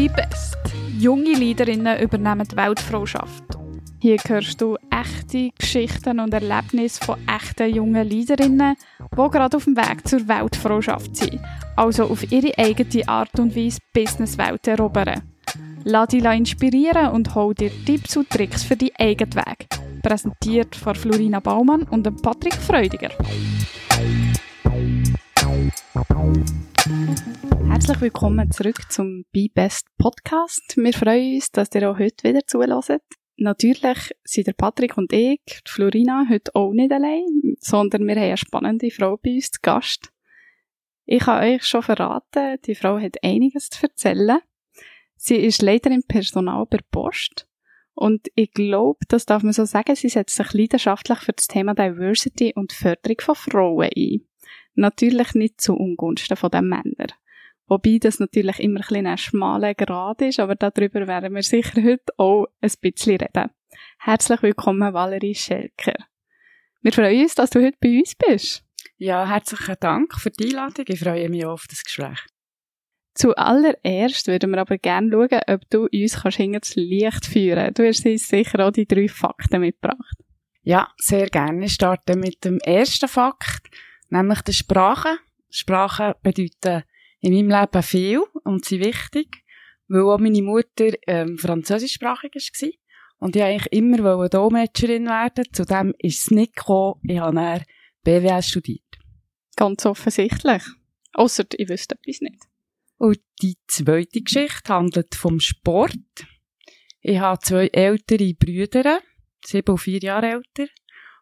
Be Best. Junge Leaderinnen übernehmen die Weltfrauschaft. Hier hörst du echte Geschichten und Erlebnisse von echten jungen Leaderinnen, die gerade auf dem Weg zur Weltfrauschaft sind, also auf ihre eigene Art und Weise Businesswelt erobern. Lass dich inspirieren und hol dir Tipps und Tricks für deinen eigenen Weg. Präsentiert von Florina Baumann und Patrick Freudiger. Herzlich willkommen zurück zum Be Best Podcast. Wir freuen uns, dass ihr auch heute wieder zuhört. Natürlich sind der Patrick und ich, die Florina, heute auch nicht allein, sondern wir haben eine spannende Frau bei uns zu Gast. Ich habe euch schon verraten, die Frau hat einiges zu erzählen. Sie ist Leiterin Personal bei Post. Und ich glaube, das darf man so sagen, sie setzt sich leidenschaftlich für das Thema Diversity und Förderung von Frauen ein. Natürlich nicht zu Ungunsten von den Männern. Wobei das natürlich immer ein, ein schmaler Grad ist, aber darüber werden wir sicher heute auch ein bisschen reden. Herzlich willkommen, Valerie Schelker. Wir freuen uns, dass du heute bei uns bist. Ja, herzlichen Dank für die Einladung. Ich freue mich auf das Gespräch. Zuallererst würden wir aber gerne schauen, ob du uns kannst hinter das Licht führen Du hast uns sicher auch die drei Fakten mitgebracht. Ja, sehr gerne. Ich starte mit dem ersten Fakt, nämlich der Sprache. Sprachen bedeuten in meinem Leben viel und sind wichtig, weil auch meine Mutter ähm, französischsprachig war. Und ich wollte eigentlich immer Dolmetscherin werden. Zudem ist es nicht gekommen. Ich habe dann BWL studiert. Ganz offensichtlich. Ausser ich wüsste etwas nicht. Und die zweite Geschichte handelt vom Sport. Ich habe zwei ältere Brüder, sieben und vier Jahre älter.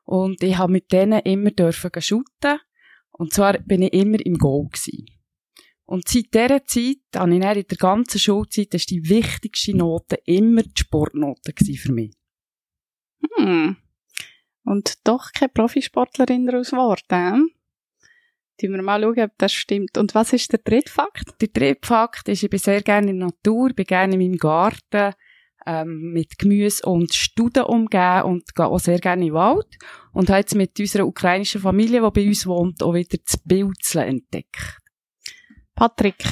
Und ich habe mit denen immer dürfen shooten. Und zwar bin ich immer im Goal gewesen. Und seit dieser Zeit, habe ich in der ganzen Schulzeit, das die wichtigste Note immer die Sportnote für mich. Hm. Und doch keine Profisportlerin daraus geworden, Tun wir mal schauen, ob das stimmt. Und was ist der dritte Fakt? Der dritte Fakt ist, ich bin sehr gerne in der Natur, bin gerne in meinem Garten, ähm, mit Gemüse und Studen umgeben und gehe auch sehr gerne in den Wald. Und habe jetzt mit unserer ukrainischen Familie, die bei uns wohnt, auch wieder das Pilzeln entdeckt. Patrick,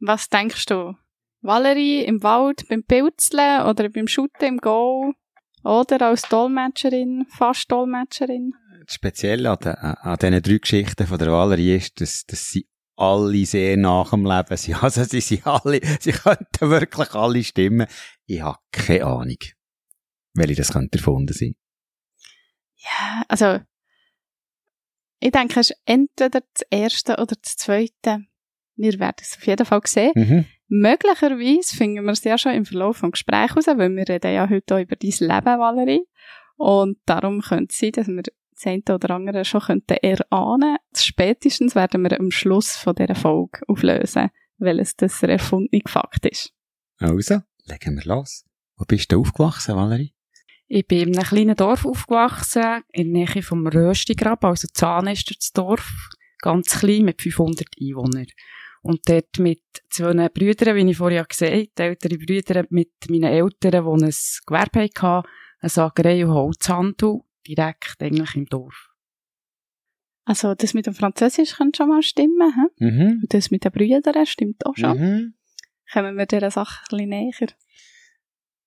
was denkst du? Valerie im Wald beim Pilzeln oder beim Shooten im Go? Oder als Dolmetscherin, fast Dolmetscherin? speziell an, den, an diesen drei Geschichten von der Valerie ist, dass, dass sie alle sehr nach dem Leben sind. Also sie sind alle, sie könnten wirklich alle stimmen. Ich habe keine Ahnung, welche das könnte erfunden sein. Ja, also ich denke, es ist entweder das erste oder das zweite. Wir werden es auf jeden Fall sehen. Mhm. Möglicherweise finden wir es ja schon im Verlauf des Gesprächs raus, weil wir reden ja heute auch über dein Leben, Valerie. Und darum könnte es sein, dass wir das eine oder andere schon könnten erahnen. Spätestens werden wir am Schluss von dieser Folge auflösen, welches das der erfundene Fakt ist. Also, legen wir los. Wo bist du aufgewachsen, Valerie? Ich bin in einem kleinen Dorf aufgewachsen, in der Nähe vom Röstigrab, also Zahn ist das Dorf, ganz klein, mit 500 Einwohnern. Und dort mit zwei Brüdern, wie ich vorher gesagt habe, ältere Brüder mit meinen Eltern, die ein Gewerbe hatten, eine Sagerei und Holzhandel direkt eigentlich im Dorf. Also das mit dem Französisch könnte schon mal stimmen. He? Mhm. Und das mit den Brüdern stimmt auch schon. Mhm. Kommen wir dieser Sache ein bisschen näher.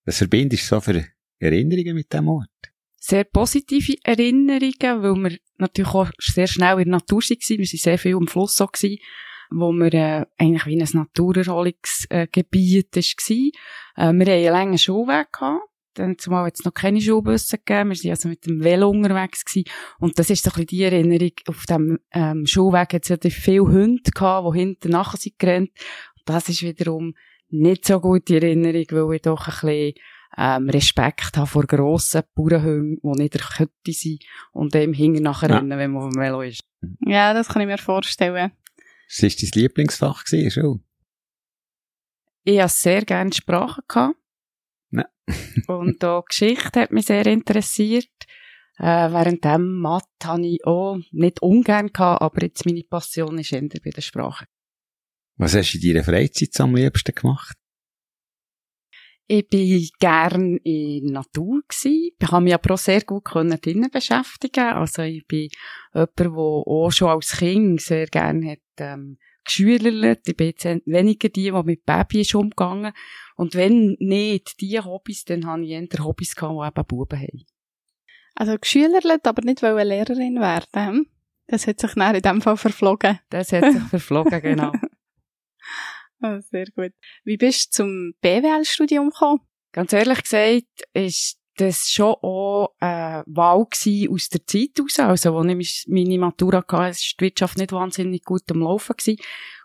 Was verbindest du so für Erinnerungen mit dem Ort? Sehr positive Erinnerungen, weil wir natürlich auch sehr schnell in der Natur waren. Wir waren sehr viel am Fluss so gewesen, wo wir äh, eigentlich wie ein Naturerholungsgebiet äh, war. Äh, wir hatten einen langen Schulweg gehabt dann zumal jetzt noch keine Schulbusse gegeben. Wir sind also mit dem Velo unterwegs gewesen. Und das ist so ein bisschen die Erinnerung. Auf dem, ähm, Schulweg hat es ja viele Hunde gehabt, die hinten nachher sind gerannt. Und das ist wiederum nicht so gute Erinnerung, weil ich doch ein bisschen, ähm, Respekt habe vor grossen Bauernhunden, die nicht der sind und dem hinten nachher ja. rennen, wenn man auf dem Velo ist. Ja, das kann ich mir vorstellen. Was war dein Lieblingsfach Schule? Ich hatte sehr gerne Sprachen gehabt. Nein. und auch Geschichte hat mich sehr interessiert. Äh, während dem Mathe habe ich auch nicht ungern gehabt, aber jetzt meine Passion ist eher bei der Sprache. Was hast du in deiner Freizeit am liebsten gemacht? Ich bin gern in der Natur gsi. Ich habe mich aber auch sehr gut drinnen beschäftigen. Also ich bin jemand, der auch schon als Kind sehr gern hat, ähm, geschülerlet. Ich bin jetzt weniger die, die mit Babys umgegangen. Und wenn nicht die Hobbys, dann habe ich eher Hobbys gehabt, die eben Buben haben. Also geschülerlet, aber nicht wollen Lehrerin werden. hm? Das hat sich nachher in dem Fall verflogen. Das hat sich verflogen, genau. Ah, sehr gut. Wie bist du zum BWL-Studium gekommen? Ganz ehrlich gesagt, ist das schon auch eine Wahl aus der Zeit heraus. Also, als ich meine Matura hatte, war die Wirtschaft nicht wahnsinnig gut am Laufen. Gewesen.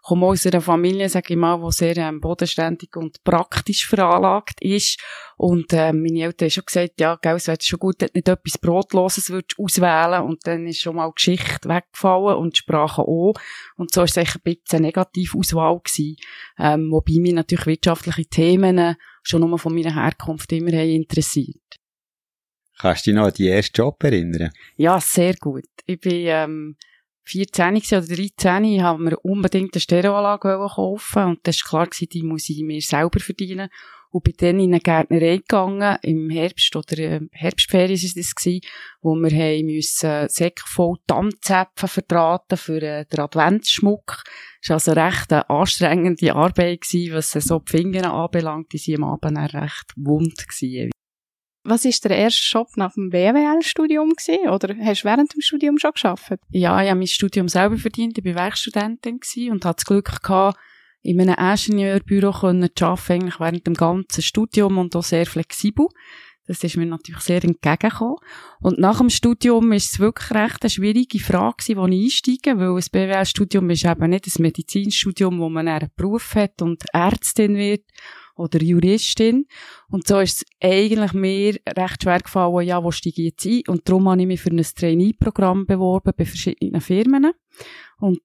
Ich komme aus einer Familie, sage ich mal, die sehr ähm, bodenständig und praktisch veranlagt ist. Und äh, meine Eltern haben schon gesagt, ja, gell, es wäre schon gut, du nicht etwas Brotloses würdest auswählen Und dann ist schon mal Geschichte weggefallen und Sprache auch. Und so war es eigentlich ein bisschen eine Negativauswahl gewesen. Ähm, wobei mich natürlich wirtschaftliche Themen schon nur von meiner Herkunft immer interessiert. Kannst du dich noch an die ersten Job erinnern? Ja, sehr gut. Ich bin ähm, 14 gewesen oder 13, ich habe mir unbedingt eine Stereoanlage kaufen und das war klar, die muss ich mir selber verdienen. Und bin dann in eine Gärtnerei gegangen, im Herbst oder äh, Herbstferien war das, gewesen, wo wir haben müssen Säcke voll Tannzäpfen verdrahten für äh, den Adventsschmuck. Das war also recht eine anstrengende Arbeit gewesen, was so die Finger anbelangt, die sind am Abend recht wund gewesen. Was war der erste Job nach dem BWL-Studium gewesen? Oder hast du während dem Studium schon geschafft? Ja, ich habe mein Studium selber verdient. Ich war Werkstudentin und hatte das Glück gehabt, in einem Ingenieurbüro zu arbeiten, eigentlich während dem ganzen Studium und auch sehr flexibel. Das ist mir natürlich sehr entgegengekommen. Und nach dem Studium ist es wirklich recht eine schwierige Frage gewesen, ich einsteige, weil das BWL-Studium ist eben nicht ein Medizinstudium, wo man einen Beruf hat und Ärztin wird oder Juristin. Und so ist es eigentlich mir recht schwer gefallen, ja, wo steige ich jetzt ein? Und darum habe ich mich für ein Trainee-Programm beworben bei verschiedenen Firmen. Und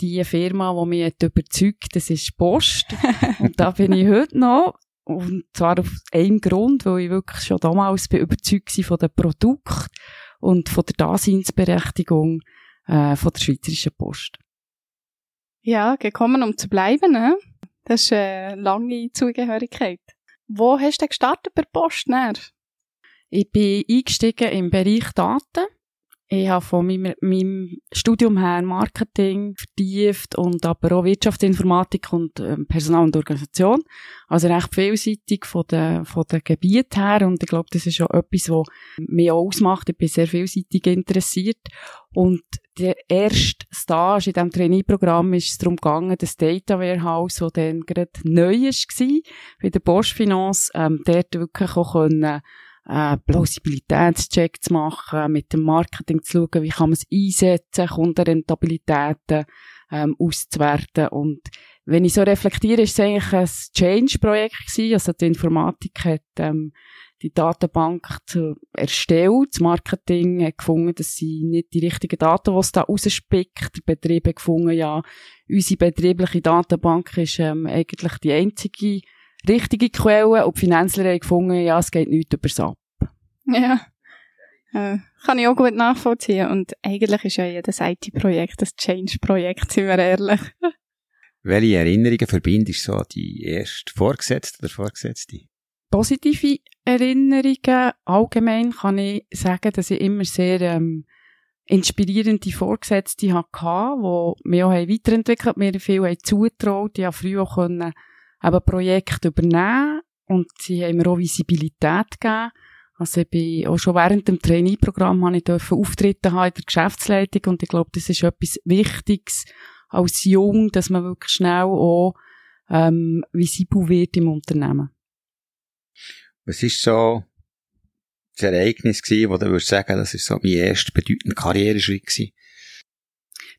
die Firma, die mich hat überzeugt, das ist Post. und da bin ich heute noch. Und zwar auf einen Grund, weil ich wirklich schon damals überzeugt war von dem Produkt und von der Daseinsberechtigung äh, von der Schweizerischen Post. Ja, gekommen, um zu bleiben, ne? Das ist eine lange Zugehörigkeit. Wo hast du denn gestartet bei der Post? Näher? Ich bin eingestiegen im Bereich Daten. Ich habe von meinem, meinem Studium her Marketing vertieft und aber auch Wirtschaftsinformatik und ähm, Personal und Organisation. Also recht vielseitig von den, von den Gebieten her und ich glaube, das ist auch etwas, was mich auch ausmacht. Ich bin sehr vielseitig interessiert und der erste Stage in diesem Trainee-Programm ist es darum gegangen, das Data Warehouse, das dann gerade neu war, bei der Bosch Finance, ähm, dort wirklich auch können, äh, Plausibilitätscheck zu machen, mit dem Marketing zu schauen, wie kann man es einsetzen, Kundenrentabilitäten ähm, auszuwerten. Und wenn ich so reflektiere, ist es eigentlich ein Change-Projekt gewesen. Also die Informatik hat ähm, die Datenbank zu erstellt. Das Marketing hat gefunden, dass sie nicht die richtigen Daten, die es da rausspickt. Der Betrieb hat gefunden, ja, unsere betriebliche Datenbank ist ähm, eigentlich die einzige richtige Quelle. Und die Finanzler haben gefunden, ja, es geht nichts über SAP. Ja. Äh, kann ich auch gut nachvollziehen. Und eigentlich ist ja jedes IT-Projekt ein Change-Projekt, sind wir ehrlich. Welche Erinnerungen verbindest du so an die erste Vorgesetzte oder Vorgesetzte? Positive Erinnerungen. Allgemein kann ich sagen, dass ich immer sehr ähm, inspirierende Vorgesetzte hatte, die mich auch weiterentwickelt, mir viel haben zugetraut. Ich konnte früh auch können, eben Projekte übernehmen und sie haben mir auch Visibilität gegeben. Also ich bin auch schon während dem Trainee-Programm habe ich dürfen Auftritte haben in der Geschäftsleitung und ich glaube, das ist etwas Wichtiges als Jung, dass man wirklich schnell auch ähm, visibel wird im Unternehmen. Was ist so das Ereignis gewesen, wo du würdest sagen, das ist so mein erster bedeutender Karriereschritt gewesen?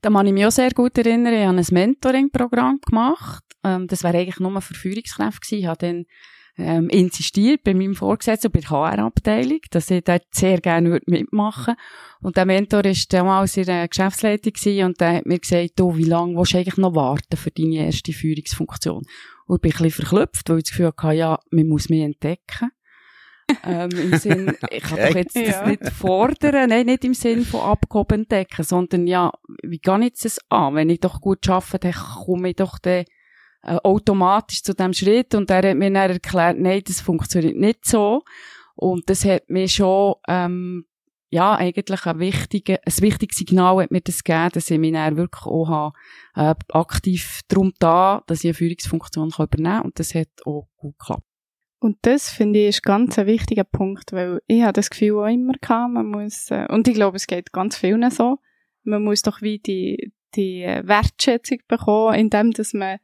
Da kann ich mich auch sehr gut erinnern. Ich habe ein Mentoring-Programm gemacht. Ähm, das wäre eigentlich nur für Führungskräfte gewesen. Ich habe dann ähm, insistiert bei meinem Vorgesetzten bei der HR-Abteilung, dass ich dort sehr gerne mitmachen würde. Und der Mentor war damals in der Geschäftsleitung und der hat mir gesagt, du, wie lange willst du eigentlich noch warten für deine erste Führungsfunktion? Und ich bin ein bisschen verklüpft, weil ich das Gefühl hatte, ja, man muss mich entdecken. ähm, im Sinn, ich kann doch jetzt das nicht fordern, nein, nicht im Sinn von abgehoben entdecken, sondern ja, wie gehe ich das an? Wenn ich doch gut arbeite, dann komme ich doch dann äh, automatisch zu dem Schritt und er hat mir dann erklärt, nein, das funktioniert nicht so und das hat mir schon ähm, ja, eigentlich ein, wichtiger, ein wichtiges Signal hat mir das gegeben, dass ich mich dann wirklich auch habe, äh, aktiv darum da, dass ich eine Führungsfunktion kann übernehmen kann. Und das hat auch gut geklappt. Und das finde ich ist ganz ein wichtiger Punkt, weil ich habe das Gefühl auch immer gehabt, man muss, äh, und ich glaube, es geht ganz vielen so, man muss doch wie die, die Wertschätzung bekommen, indem dass man,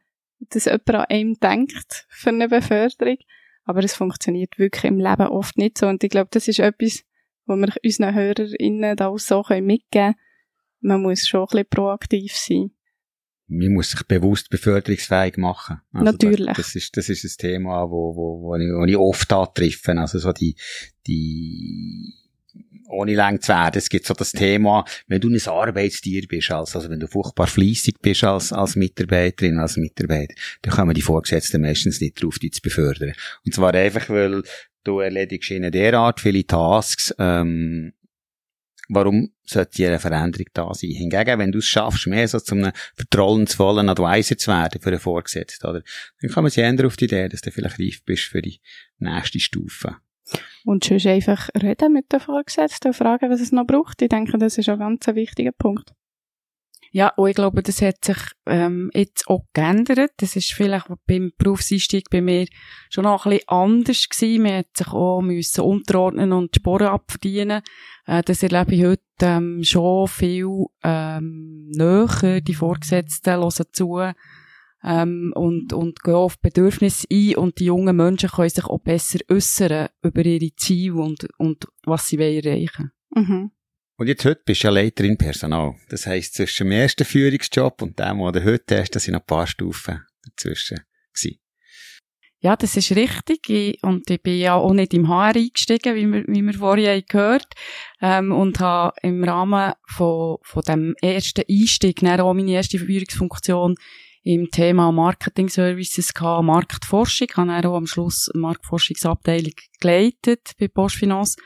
dass jemand an einem denkt für eine Beförderung. Aber es funktioniert wirklich im Leben oft nicht so. Und ich glaube, das ist etwas, wo wir unseren HörerInnen da auch so mitgeben können. Man muss schon ein bisschen proaktiv sein. Man muss sich bewusst beförderungsfähig machen. Also Natürlich. Das, das, ist, das ist ein Thema, wo, wo, wo, ich, wo ich oft antreffe. Also so die, die, ohne lang zu werden. Es gibt so das Thema, wenn du ein Arbeitstier bist, also, also wenn du furchtbar fleissig bist als, als Mitarbeiterin, als Mitarbeiter, dann kommen die Vorgesetzten meistens nicht drauf, dich zu befördern. Und zwar einfach, weil du erledigst ihnen derart viele Tasks, ähm, warum sollte hier eine Veränderung da sein? Hingegen, wenn du es schaffst, mehr so zu einem vertrauensvollen Advisor zu werden für einen Vorgesetzten, oder? Dann kommen sie ändern auf die Idee, dass du vielleicht reif bist für die nächste Stufe. Und sonst einfach reden mit den Vorgesetzten und fragen, was es noch braucht. Ich denke, das ist ein ganz wichtiger Punkt. Ja, und ich glaube, das hat sich ähm, jetzt auch geändert. Das ist vielleicht beim Berufseinstieg bei mir schon noch ein bisschen anders gewesen. Man hat sich auch müssen unterordnen und Sporen abverdienen. Äh, das erlebe ich heute ähm, schon viel ähm, näher. Die Vorgesetzten hören zu ähm, und, und gehen auf Bedürfnisse ein und die jungen Menschen können sich auch besser äußern über ihre Ziele und, und was sie erreichen wollen. Mhm. Und jetzt heute bist du ja Leiterin Personal. Das heisst, zwischen dem ersten Führungsjob und dem, den du heute hast, da sind noch ein paar Stufen dazwischen gewesen. Ja, das ist richtig. Ich, und ich bin ja auch nicht im HR eingestiegen, wie wir, wie wir vorher gehört ähm, und habe im Rahmen von, von dem ersten Einstieg dann auch meine erste Führungsfunktion im Thema Marketing Services gehabt, Marktforschung. Ich habe auch am Schluss eine Marktforschungsabteilung geleitet bei Bosch Finance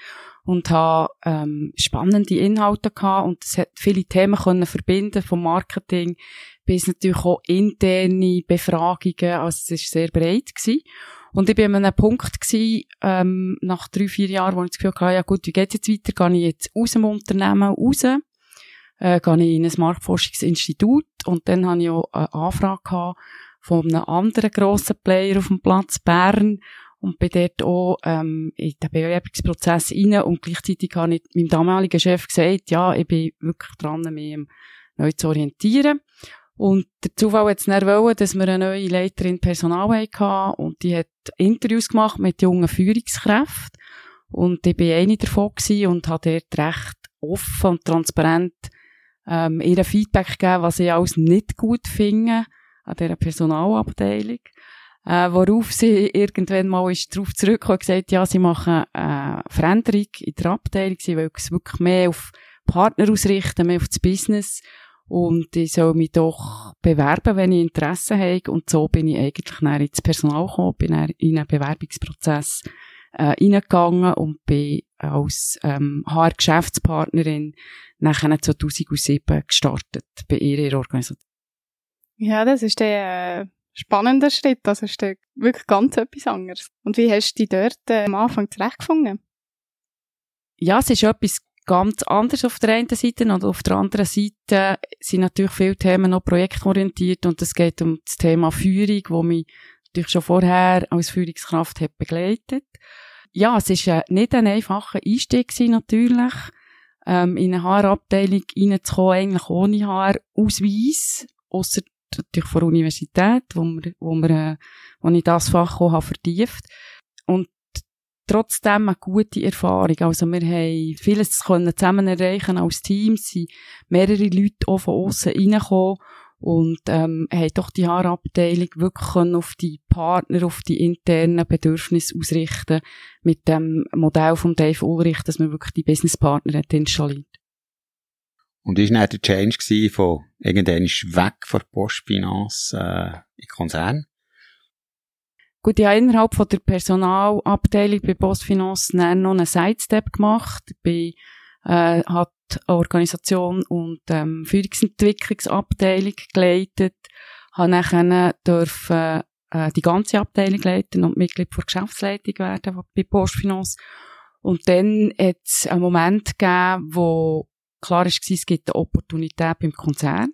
und habe ähm, spannende Inhalte gehabt und es hat viele Themen können verbinden vom Marketing bis natürlich auch interne Befragungen, also es ist sehr breit gewesen. Und ich bin an einem Punkt gewesen, ähm, nach drei, vier Jahren, wo ich das Gefühl hatte, ja gut, wie geht's jetzt weiter? Gehe ich jetzt aus dem Unternehmen raus? Äh, gehe ich in ein Marktforschungsinstitut? Und dann habe ich auch eine Anfrage gehabt von einem anderen grossen Player auf dem Platz Bern, und bin dort auch ähm, in den Bewerbungsprozess rein und gleichzeitig habe ich meinem damaligen Chef gesagt, ja, ich bin wirklich dran, mich neu zu orientieren. Und der Zufall hat es dann wollen, dass wir eine neue Leiterin Personal hatten und die hat Interviews gemacht mit jungen Führungskräften und ich bin eine davon und habe dort recht offen und transparent ähm, ihr Feedback gegeben, was ich alles nicht gut finde an dieser Personalabteilung. Äh, worauf sie irgendwann mal ist darauf zurückgekommen und gesagt, ja, sie machen äh, Veränderung in der Abteilung, sie wollen es wirklich mehr auf Partner ausrichten, mehr auf das Business. Und ich soll mich doch bewerben, wenn ich Interesse habe. Und so bin ich eigentlich dann ins Personal gekommen, bin in einen Bewerbungsprozess äh, reingegangen und bin als ähm, HR-Geschäftspartnerin nachher 2007 gestartet bei ihrer Organisation. Ja, das ist der äh, spannender Schritt. Das ist wirklich ganz etwas anderes. Und wie hast du dich dort äh, am Anfang zurechtgefunden? Ja, es ist etwas ganz anderes auf der einen Seite und auf der anderen Seite sind natürlich viele Themen noch projektorientiert und es geht um das Thema Führung, wo mich natürlich schon vorher als Führungskraft hat begleitet. Ja, es ist äh, nicht ein einfacher Einstieg gewesen, natürlich, ähm, in eine Haarabteilung reinzukommen, eigentlich ohne Haarausweis, ausser natürlich von der Universität, wo, wir, wo, wir, äh, wo ich das Fach auch habe vertieft. Und trotzdem eine gute Erfahrung. Also wir haben vieles zusammen erreichen als Team, sind mehrere Leute auch von außen reingekommen und ähm, haben doch die Haarabteilung wirklich auf die Partner, auf die internen Bedürfnisse ausrichten mit dem Modell von Dave Ulrich, dass man wirklich die Businesspartner hat installiert. Und ist dann der Change von irgendwann weg von Postfinance äh, in Konzern? Gut, ich habe innerhalb von der Personalabteilung bei Postfinance noch einen Sidestep gemacht. Ich bin, äh, hat Organisation und ähm, Führungsentwicklungsabteilung geleitet, habe nachher dürfen äh, die ganze Abteilung leiten und Mitglied der Geschäftsleitung werden bei Postfinance Und dann hat es einen Moment gegeben, wo klar war, es gibt eine Opportunität beim Konzern.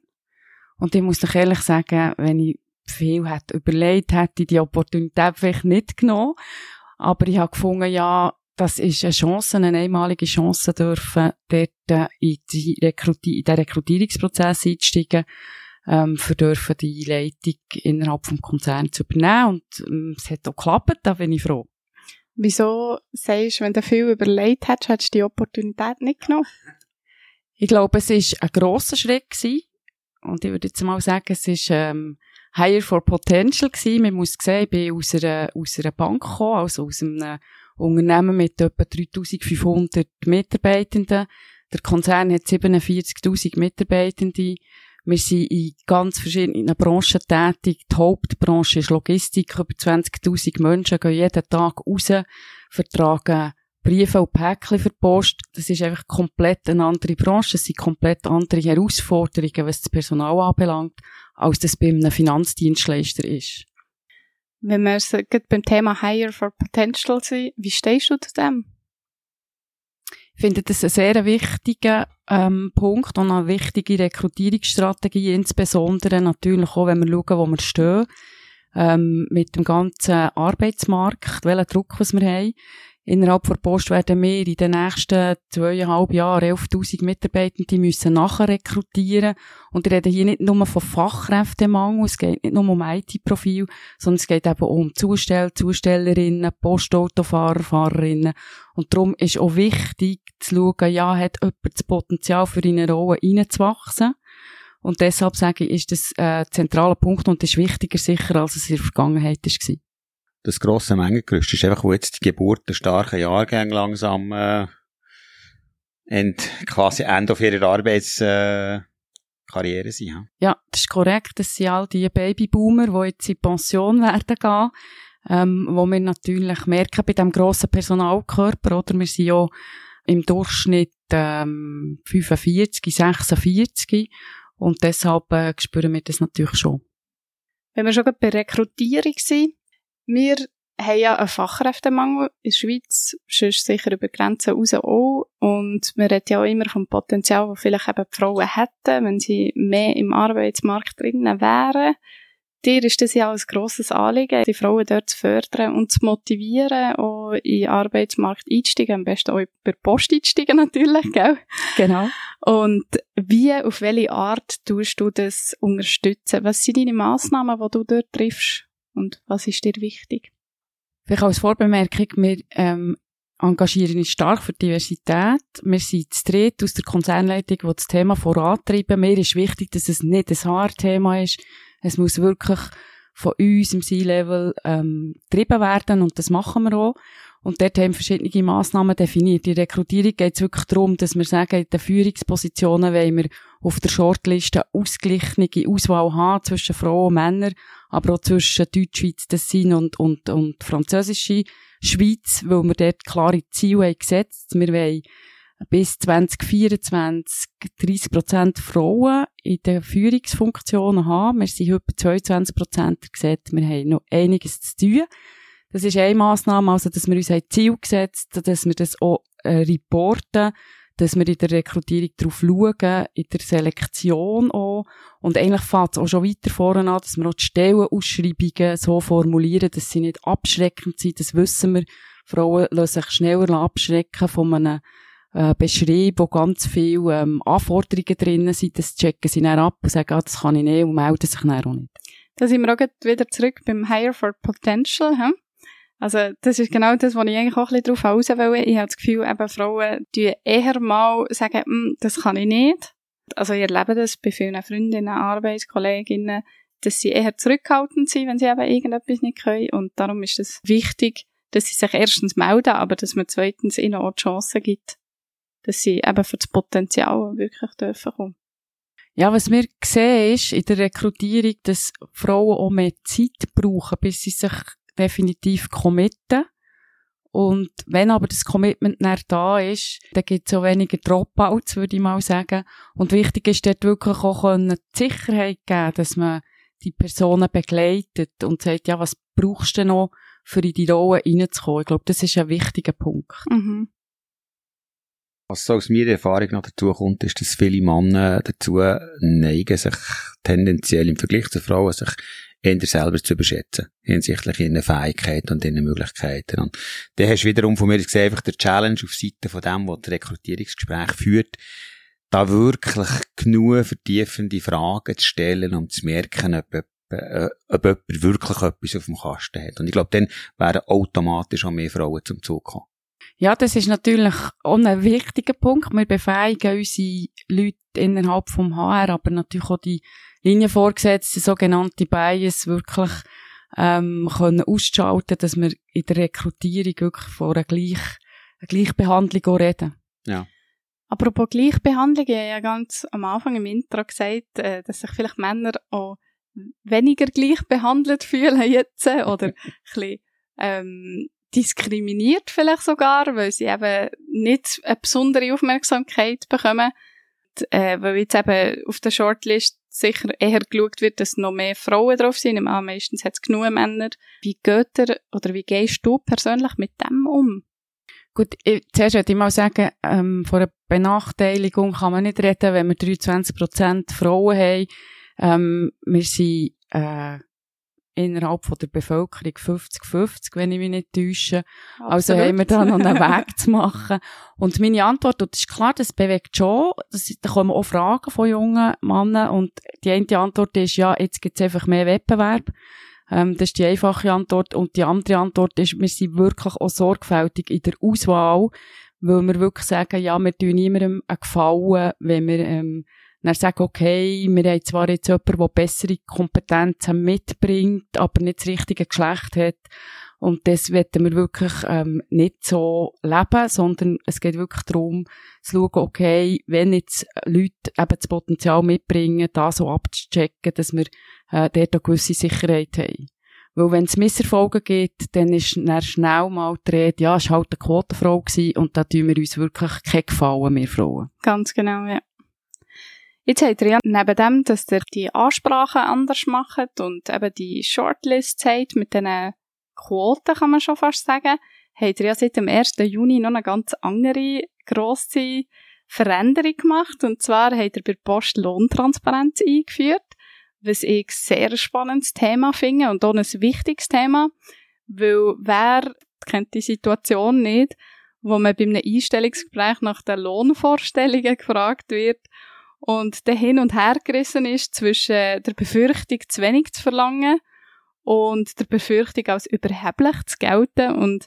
Und ich muss euch ehrlich sagen, wenn ich viel hätte überlegt, hätte ich die Opportunität vielleicht nicht genommen. Aber ich habe gefunden, ja, das ist eine Chance, eine einmalige Chance dürfen, dort äh, in, die Rekruti in den Rekrutierungsprozess einzusteigen, ähm, für dürfen die Leitung innerhalb vom Konzern zu übernehmen. Und ähm, es hat auch geklappt, da bin ich froh. Wieso sagst du, wenn du viel überlegt hättest, hättest du die Opportunität nicht genommen? Ich glaube, es war ein grosser Schritt gewesen. Und ich würde jetzt mal sagen, es ist, ähm, Higher for Potential gewesen. Man muss sehen, ich bin aus einer, aus einer Bank gekommen, also aus einem Unternehmen mit etwa 3500 Mitarbeitenden. Der Konzern hat 47.000 Mitarbeitende. Wir sind in ganz verschiedenen Branchen tätig. Die Hauptbranche ist Logistik. Über 20.000 Menschen gehen jeden Tag raus, vertragen Briefe und Päckchen für die Post. Das ist einfach komplett eine andere Branche. Es sind komplett andere Herausforderungen, was das Personal anbelangt, als das bei einem Finanzdienstleister ist. Wenn wir beim Thema Higher for Potential sind, wie stehst du zu dem? Ich finde das einen sehr wichtigen ähm, Punkt und eine wichtige Rekrutierungsstrategie, insbesondere natürlich auch, wenn wir schauen, wo wir stehen, ähm, mit dem ganzen Arbeitsmarkt, welchen Druck was wir haben. Innerhalb der Post werden wir in den nächsten zweieinhalb Jahren 11.000 Mitarbeitende müssen nachher rekrutieren. Und ich rede hier nicht nur von Fachkräftemangel, es geht nicht nur um IT-Profil, sondern es geht eben um Zustell, Zustellerinnen, Postautofahrer, Fahrerinnen. Und darum ist auch wichtig zu schauen, ja, hat jemand das Potenzial für eine Rolle reinzuwachsen. Und deshalb sage ich, ist das äh, ein zentraler Punkt und ist wichtiger sicher, als es in der Vergangenheit war das grosse Mengengerüst ist einfach, wo jetzt die geburtenstarken Jahrgänge langsam äh, end, quasi Ende auf ihrer Arbeitskarriere äh, sind. Ja? ja, das ist korrekt. Das sind all die Babyboomer, die jetzt in Pension werden gehen, ähm, wo wir natürlich merken bei dem grossen Personalkörper, oder? Wir sind ja im Durchschnitt ähm, 45, 46 und deshalb äh, spüren wir das natürlich schon. Wenn wir schon bei Rekrutierung sind, wir haben ja einen Fachkräftemangel in der Schweiz, sonst sicher über Grenzen raus auch. Und wir reden ja auch immer vom Potenzial, das vielleicht eben die Frauen hätten, wenn sie mehr im Arbeitsmarkt drinnen wären. Dir ist das ja auch ein grosses Anliegen, die Frauen dort zu fördern und zu motivieren, auch in den Arbeitsmarkt einzusteigen, am besten auch der Post einzusteigen natürlich, gell? Genau. Und wie, auf welche Art tust du das unterstützen? Was sind deine Massnahmen, die du dort triffst? Und was ist dir wichtig? Vielleicht als Vorbemerkung, wir ähm, engagieren uns stark für Diversität. Wir sind zu dritt aus der Konzernleitung, die das Thema vorantreiben. Mir ist wichtig, dass es nicht ein Haarthema ist. Es muss wirklich von uns im C-Level ähm, getrieben werden und das machen wir auch. Und dort haben wir verschiedene Massnahmen definiert. In der Rekrutierung geht es wirklich darum, dass wir sagen, in den Führungspositionen wollen wir auf der Shortliste ausgeglichene Auswahl haben zwischen Frauen und Männern, aber auch zwischen Deutschschweiz, Tessin und, und, und französische Schweiz, weil wir dort klare Ziele haben gesetzt. Wir wollen bis 2024 30 Prozent Frauen in den Führungsfunktionen haben. Wir sind heute bei 22 Prozent gesagt, wir haben noch einiges zu tun. Das ist eine Massnahme, also, dass wir uns ein Ziel gesetzt dass wir das auch äh, reporten, dass wir in der Rekrutierung darauf schauen, in der Selektion auch. Und eigentlich fängt es auch schon weiter vorne an, dass wir auch die Stellenausschreibungen so formulieren, dass sie nicht abschreckend sind. Das wissen wir. Frauen lassen sich schneller abschrecken von einem äh, Beschrieb, wo ganz viele ähm, Anforderungen drin sind. Das checken sie dann ab und sagen, ah, das kann ich nicht und melden sich dann auch nicht. Da sind wir auch wieder zurück beim Hire for Potential. Hm? Also, das ist genau das, was ich eigentlich auch ein bisschen drauf raus will. Ich habe das Gefühl, eben Frauen die eher mal sagen, hm, das kann ich nicht. Also, ich erlebe das bei vielen Freundinnen, Arbeitskolleginnen, dass sie eher zurückhaltend sind, wenn sie eben irgendetwas nicht können. Und darum ist es wichtig, dass sie sich erstens melden, aber dass man zweitens ihnen auch die Chance gibt, dass sie eben für das Potenzial wirklich dürfen kommen. Ja, was wir sehen ist in der Rekrutierung, dass Frauen auch mehr Zeit brauchen, bis sie sich definitiv committen. Und wenn aber das Commitment nicht da ist, dann gibt es auch weniger Dropouts, würde ich mal sagen. Und wichtig ist dort wirklich auch die Sicherheit geben, dass man die Personen begleitet und sagt, ja, was brauchst du noch, für in die Rolle reinzukommen? Ich glaube, das ist ein wichtiger Punkt. Mhm. Was so aus meiner Erfahrung noch dazu kommt, ist, dass viele Männer dazu neigen, sich tendenziell im Vergleich zu Frauen sich eher selber zu überschätzen, hinsichtlich ihren Fähigkeiten und ihren Möglichkeiten. Und dann hast du wiederum von mir gesehen, einfach der Challenge auf Seite von dem, was das Rekrutierungsgespräch führt, da wirklich genug vertiefende Fragen zu stellen, um zu merken, ob, äh, ob jemand wirklich etwas auf dem Kasten hat. Und ich glaube, dann wären automatisch auch mehr Frauen zum Zug kommen. Ja, das ist natürlich auch ein wichtiger Punkt. Wir befähigen unsere Leute innerhalb vom HR, aber natürlich auch die Linienvorgesetzten, sogenannte Bias, wirklich ähm, können ausschalten, dass wir in der Rekrutierung wirklich von einer, Gleich einer Gleichbehandlung reden. Ja. Apropos Gleichbehandlung, ich habe ja ganz am Anfang im Intro gesagt, äh, dass sich vielleicht Männer auch weniger gleich behandelt fühlen jetzt äh, oder ein bisschen ähm, diskriminiert vielleicht sogar, weil sie eben nicht eine besondere Aufmerksamkeit bekommen. Äh, weil jetzt eben auf der Shortlist sicher eher geschaut wird, dass noch mehr Frauen drauf sind. Im meistens hat es genug Männer. Wie geht ihr, oder wie gehst du persönlich mit dem um? Gut, ich, zuerst würde ich mal sagen, ähm, von einer Benachteiligung kann man nicht reden, wenn wir 23% Frauen haben. Ähm, wir sind äh, innerhalb von der Bevölkerung 50-50, wenn ich mich nicht täusche. Absolut. Also haben wir da noch einen Weg zu machen. Und meine Antwort, und das ist klar, das bewegt schon, das, da kommen auch Fragen von jungen Männern und die eine Antwort ist, ja, jetzt gibt es einfach mehr Wettbewerb. Ähm, das ist die einfache Antwort. Und die andere Antwort ist, wir sind wirklich auch sorgfältig in der Auswahl, weil wir wirklich sagen, ja, wir tun niemandem einen Gefallen, wenn wir ähm, dann sagen, okay, wir haben zwar jetzt jemanden, der bessere Kompetenzen mitbringt, aber nicht das richtige Geschlecht hat. Und das werden wir wirklich ähm, nicht so leben, sondern es geht wirklich darum, zu schauen, okay, wenn jetzt Leute eben das Potenzial mitbringen, da so abzuchecken, dass wir äh, dort eine gewisse Sicherheit haben. Weil wenn es Misserfolge gibt, dann ist dann schnell mal die Rede, ja, es war halt eine Quotenfrau gewesen, und da tun wir uns wirklich keinen Gefallen, wir Frauen. Ganz genau, ja. Jetzt habt ihr ja neben dem, dass ihr die Ansprachen anders macht und eben die Shortlists habt mit diesen Quoten, kann man schon fast sagen, habt ihr ja seit dem 1. Juni noch eine ganz andere grosse Veränderung gemacht. Und zwar habt ihr bei Post Lohntransparenz eingeführt, was ich sehr spannendes Thema finde und auch ein wichtiges Thema, weil wer kennt die Situation nicht, wo man bei einem Einstellungsgespräch nach den Lohnvorstellungen gefragt wird und der hin und her gerissen ist zwischen der Befürchtung, zu wenig zu verlangen und der Befürchtung, als überheblich zu gelten. Und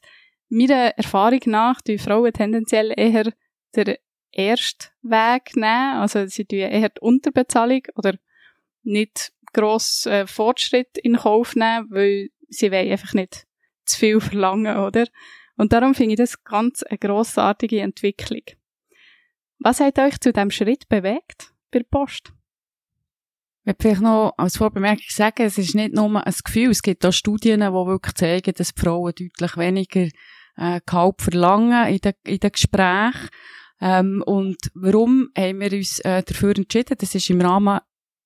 meiner Erfahrung nach die Frauen tendenziell eher den ersten Weg nehmen, also sie tun eher die Unterbezahlung oder nicht gross äh, Fortschritt in Kauf nehmen, weil sie wollen einfach nicht zu viel verlangen, oder? Und darum finde ich das ganz eine grossartige Entwicklung. Was hat euch zu diesem Schritt bewegt bei der Post? Ich möchte vielleicht noch als Vorbemerkung sagen, es ist nicht nur ein Gefühl, es gibt auch Studien, die wirklich zeigen, dass die Frauen deutlich weniger äh, Gehalt verlangen in den, in den Gesprächen. Ähm, und warum haben wir uns äh, dafür entschieden? Das ist im Rahmen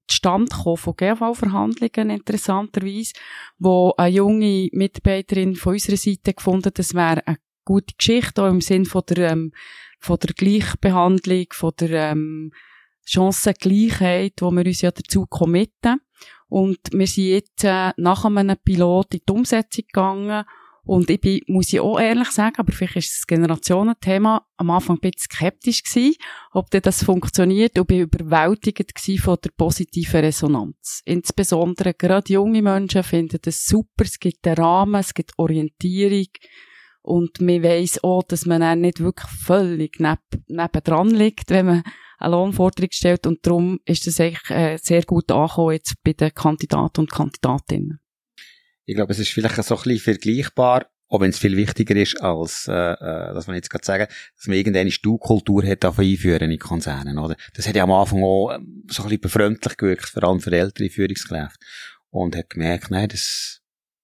Stand von GV-Verhandlungen interessanterweise, wo eine junge Mitarbeiterin von unserer Seite gefunden, hat, das wäre eine gute Geschichte, auch im Sinn von der, ähm, von der Gleichbehandlung, von der ähm, Chancengleichheit, wo wir uns ja dazu committen. Und wir sind jetzt äh, nach einem Pilot in die Umsetzung gegangen und ich bin, muss ich auch ehrlich sagen, aber vielleicht ist das Generationenthema am Anfang ein bisschen skeptisch gewesen, ob das funktioniert und bin überwältigt gewesen von der positiven Resonanz. Insbesondere gerade junge Menschen finden das super, es gibt einen Rahmen, es gibt Orientierung, und man weiss auch, dass man dann nicht wirklich völlig neb, nebendran liegt, wenn man eine Lohnforderung stellt. Und darum ist das eigentlich äh, sehr gut angekommen jetzt bei den Kandidaten und Kandidatinnen. Ich glaube, es ist vielleicht so ein bisschen vergleichbar, auch wenn es viel wichtiger ist, als äh, äh, dass man jetzt gerade sagen, dass man irgendeine Stuhlkultur hat einführen in Konzernen, oder? Das hat ja am Anfang auch ähm, so ein bisschen befremdlich gewirkt, vor allem für ältere Führungskräfte. Und hat gemerkt, nein, das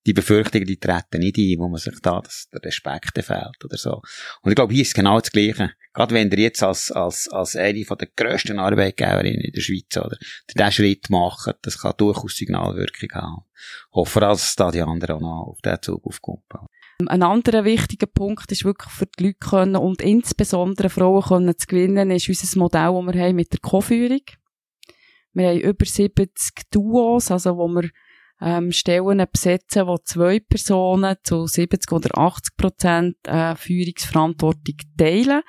die Befürchtungen, die treten nicht ein, wo man sich da das, der Respekt fehlt oder so. Und ich glaube, hier ist genau das Gleiche. Gerade wenn ihr jetzt als, als, als eine von der grössten Arbeitgeberinnen in der Schweiz, oder, diesen Schritt macht, das kann durchaus Signalwirkung haben. Hoffe, dass da die anderen auch noch auf diesen Zug aufkommen. Ein anderer wichtiger Punkt ist wirklich für die Leute können und insbesondere Frauen können zu gewinnen, ist unser Modell, das wir haben mit der Co-Führung. Wir haben über 70 Duos, also wo wir ähm, Stellen besetzen, wo zwei Personen zu 70 oder 80 Prozent äh, Führungsverantwortung teilen.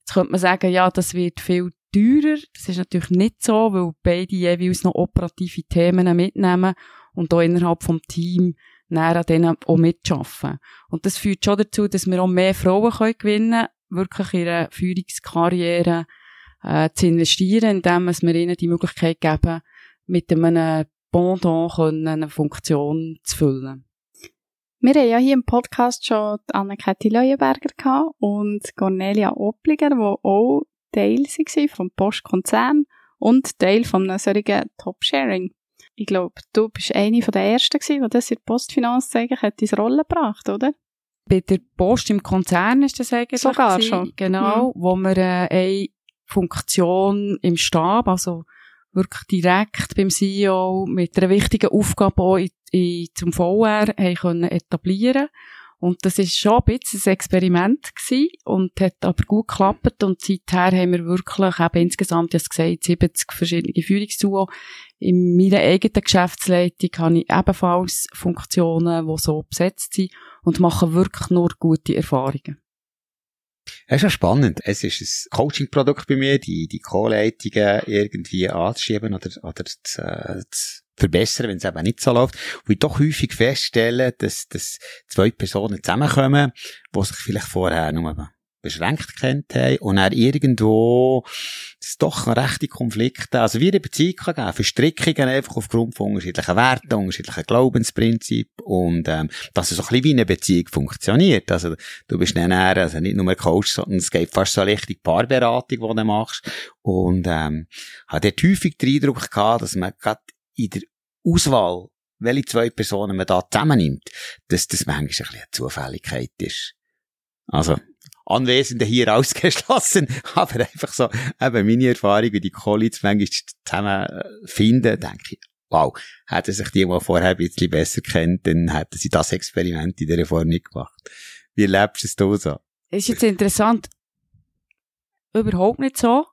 Jetzt könnte man sagen, ja, das wird viel teurer. Das ist natürlich nicht so, weil beide jeweils noch operative Themen mitnehmen und auch innerhalb vom Team näher an denen auch mitschaffen. Und das führt schon dazu, dass wir auch mehr Frauen können gewinnen können, wirklich ihre Führungskarriere äh, zu investieren, indem wir ihnen die Möglichkeit geben, mit einem Pendant können, eine Funktion zu füllen. Wir haben ja hier im Podcast schon Anne-Kathi Leuenberger gehabt und Cornelia Oppliger, die auch Teil waren vom Postkonzern und Teil von einem solchen Top-Sharing ich glaube, du bist eine von der ersten gewesen, die das in der Postfinanz eigentlich hat ins Rollen gebracht, oder? Bei der Post im Konzern ist das eigentlich Sogar schon. Genau, mhm. wo wir äh, eine Funktion im Stab, also wirklich direkt beim CEO mit einer wichtigen Aufgabe auch in, in, zum VR können etablieren und das ist schon ein bisschen ein Experiment gewesen und hat aber gut geklappt und seither haben wir wirklich eben insgesamt, ich gesagt, 70 verschiedene Führungstools. In meiner eigenen Geschäftsleitung habe ich ebenfalls Funktionen, die so besetzt sind und machen wirklich nur gute Erfahrungen. Es ist ja spannend. Es ist ein Coaching-Produkt bei mir, die, die Co-Leitungen irgendwie anzuschieben oder, oder zu, äh, zu verbessern, wenn es eben nicht so läuft. Und ich doch häufig feststelle, dass, dass zwei Personen zusammenkommen, die sich vielleicht vorher nur beschränkt kennt und dann irgendwo es doch rechte Konflikte, also wie eine Beziehung kann geben, Verstrickungen einfach aufgrund von unterschiedlichen Werten, unterschiedlichen Glaubensprinzipien und ähm, dass es so ein bisschen wie eine Beziehung funktioniert. Also du bist dann eher, also nicht nur Coach, sondern es geht fast so richtig Paarberatung, die du machst und ähm, hat dort häufig den Eindruck gehabt, dass man gerade in der Auswahl, welche zwei Personen man da zusammennimmt, dass das manchmal ein bisschen eine Zufälligkeit ist. Also, Anwesende hier ausgeschlossen, aber einfach so, eben meine Erfahrung, wie die College manchmal zusammen finden, denke ich, wow, hätten sich die mal vorher ein bisschen besser kennt, dann hätten sie das Experiment in der Form nicht gemacht. Wie erlebst du es so? Ist jetzt interessant. Überhaupt nicht so.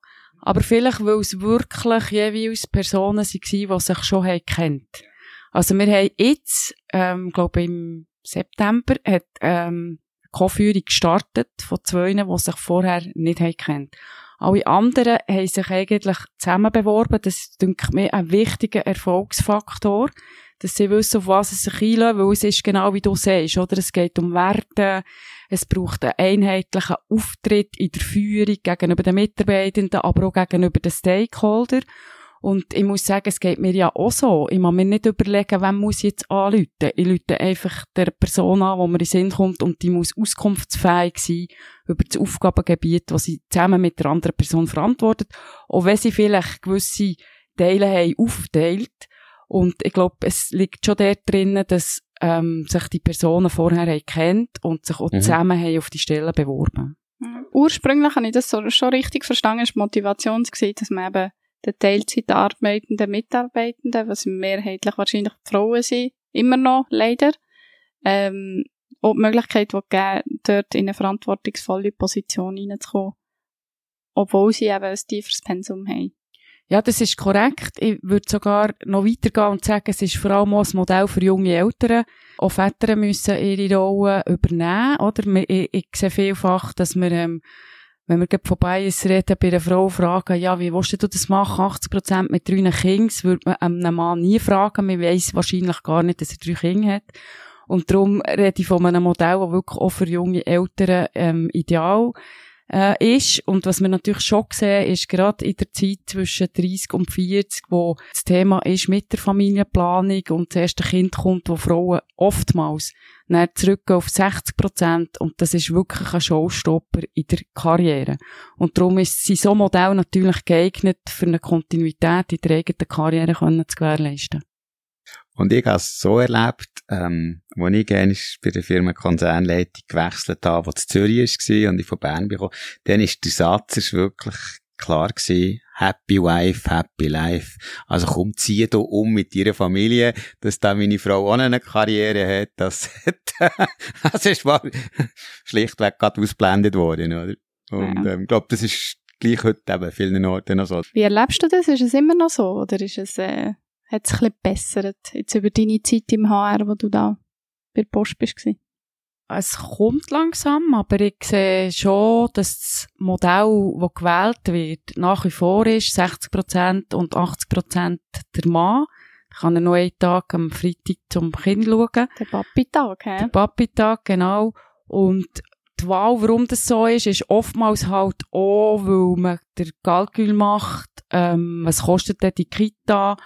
Aber vielleicht, weil es wirklich jeweils Personen waren, die sich schon kennt. Also wir haben jetzt, ähm, glaube im September, hat, ähm, Co-Führung gestartet von zwei, die sich vorher nicht haben kennt. Alle anderen haben sich eigentlich zusammen beworben. Das ist, denke mir ein wichtiger Erfolgsfaktor, dass sie wissen, auf was sie sich einlassen, weil es ist genau wie du sagst, oder? Es geht um Werte, es braucht einen einheitlichen Auftritt in der Führung gegenüber den Mitarbeitenden, aber auch gegenüber den Stakeholdern. Und ich muss sagen, es geht mir ja auch so. Ich muss mir nicht überlegen, wem muss ich jetzt anrufen. Ich rufe einfach der Person an, wo mir in den Sinn kommt und die muss auskunftsfähig sein über das Aufgabengebiet, das sie zusammen mit der anderen Person verantwortet. Auch wenn sie vielleicht gewisse Teile haben aufteilt. Und ich glaube, es liegt schon dort drin, dass ähm, sich die Personen vorher haben kennt und sich auch mhm. zusammen haben auf die Stelle beworben. Ursprünglich habe ich das so, schon richtig verstanden, ist Motivation gewesen, dass man eben den Teilzeit arbeitenden Mitarbeitenden, was mehrheitlich wahrscheinlich Frauen sind, immer noch, leider, ähm, auch die Möglichkeit gegeben, dort in eine verantwortungsvolle Position reinzukommen, obwohl sie eben ein tieferes Pensum haben. Ja, das ist korrekt. Ich würde sogar noch weitergehen und sagen, es ist vor allem auch ein Modell für junge Eltern. Auch Väter müssen ihre Rolle übernehmen, oder? Ich, ich sehe vielfach, dass wir, ähm, wenn wir von Bias reden, bei einer Frau fragen, ja, wie willst du das machen? 80 Prozent mit drei Kindern, würde man einem Mann nie fragen. Man weiss wahrscheinlich gar nicht, dass er drei Kinder hat. Und darum rede ich von einem Modell, das wirklich auch für junge Eltern ähm, ideal äh, ist. Und was wir natürlich schon sehen, ist gerade in der Zeit zwischen 30 und 40, wo das Thema ist mit der Familienplanung und das erste Kind kommt, wo Frauen oftmals dann zurück auf 60 Prozent und das ist wirklich ein Showstopper in der Karriere. Und darum ist sie so Modell natürlich geeignet, für eine Kontinuität in der eigenen Karriere zu gewährleisten. Und ich habe es so erlebt, ähm, wo ich gerne bei der Firma Konzernleitung gewechselt habe, wo es Zürich war und ich von Bern bekommen, dann ist der Satz ist wirklich klar gewesen, Happy Wife, Happy Life. Also komm, zieh da um mit ihrer Familie, dass da meine Frau auch eine Karriere hat. Das, das ist mal schlichtweg gerade ausblendet worden, oder? Und ja. ähm, ich glaube, das ist gleich heute eben vielen Orten noch so. Wie erlebst du das? Ist es immer noch so? Oder ist es, äh, hat es ein bisschen bessert jetzt über deine Zeit im HR, wo du da bei der Post bist? Es kommt langsam, aber ich sehe schon, dass das Modell, das gewählt wird, nach wie vor ist 60% und 80% der Mann. Ich kann einen Tag am Freitag zum Kind schauen. Der Papi-Tag, hä? Der Papi-Tag, genau. Und die Wahl, warum das so ist, ist oftmals halt auch, weil man der Kalkül macht, ähm, was kostet denn die Kita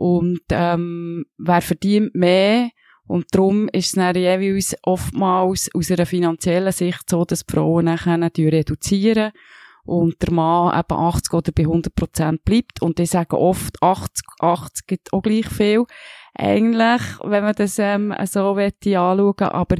und ähm, wer verdient mehr und darum ist es dann jeweils oftmals aus einer finanziellen Sicht so, dass die Frauen nachher reduzieren und der Mann eben 80 oder bei 100 Prozent bleibt. Und die sagen oft, 80, 80 gibt auch gleich viel. Eigentlich, wenn man das ähm, so anschauen aber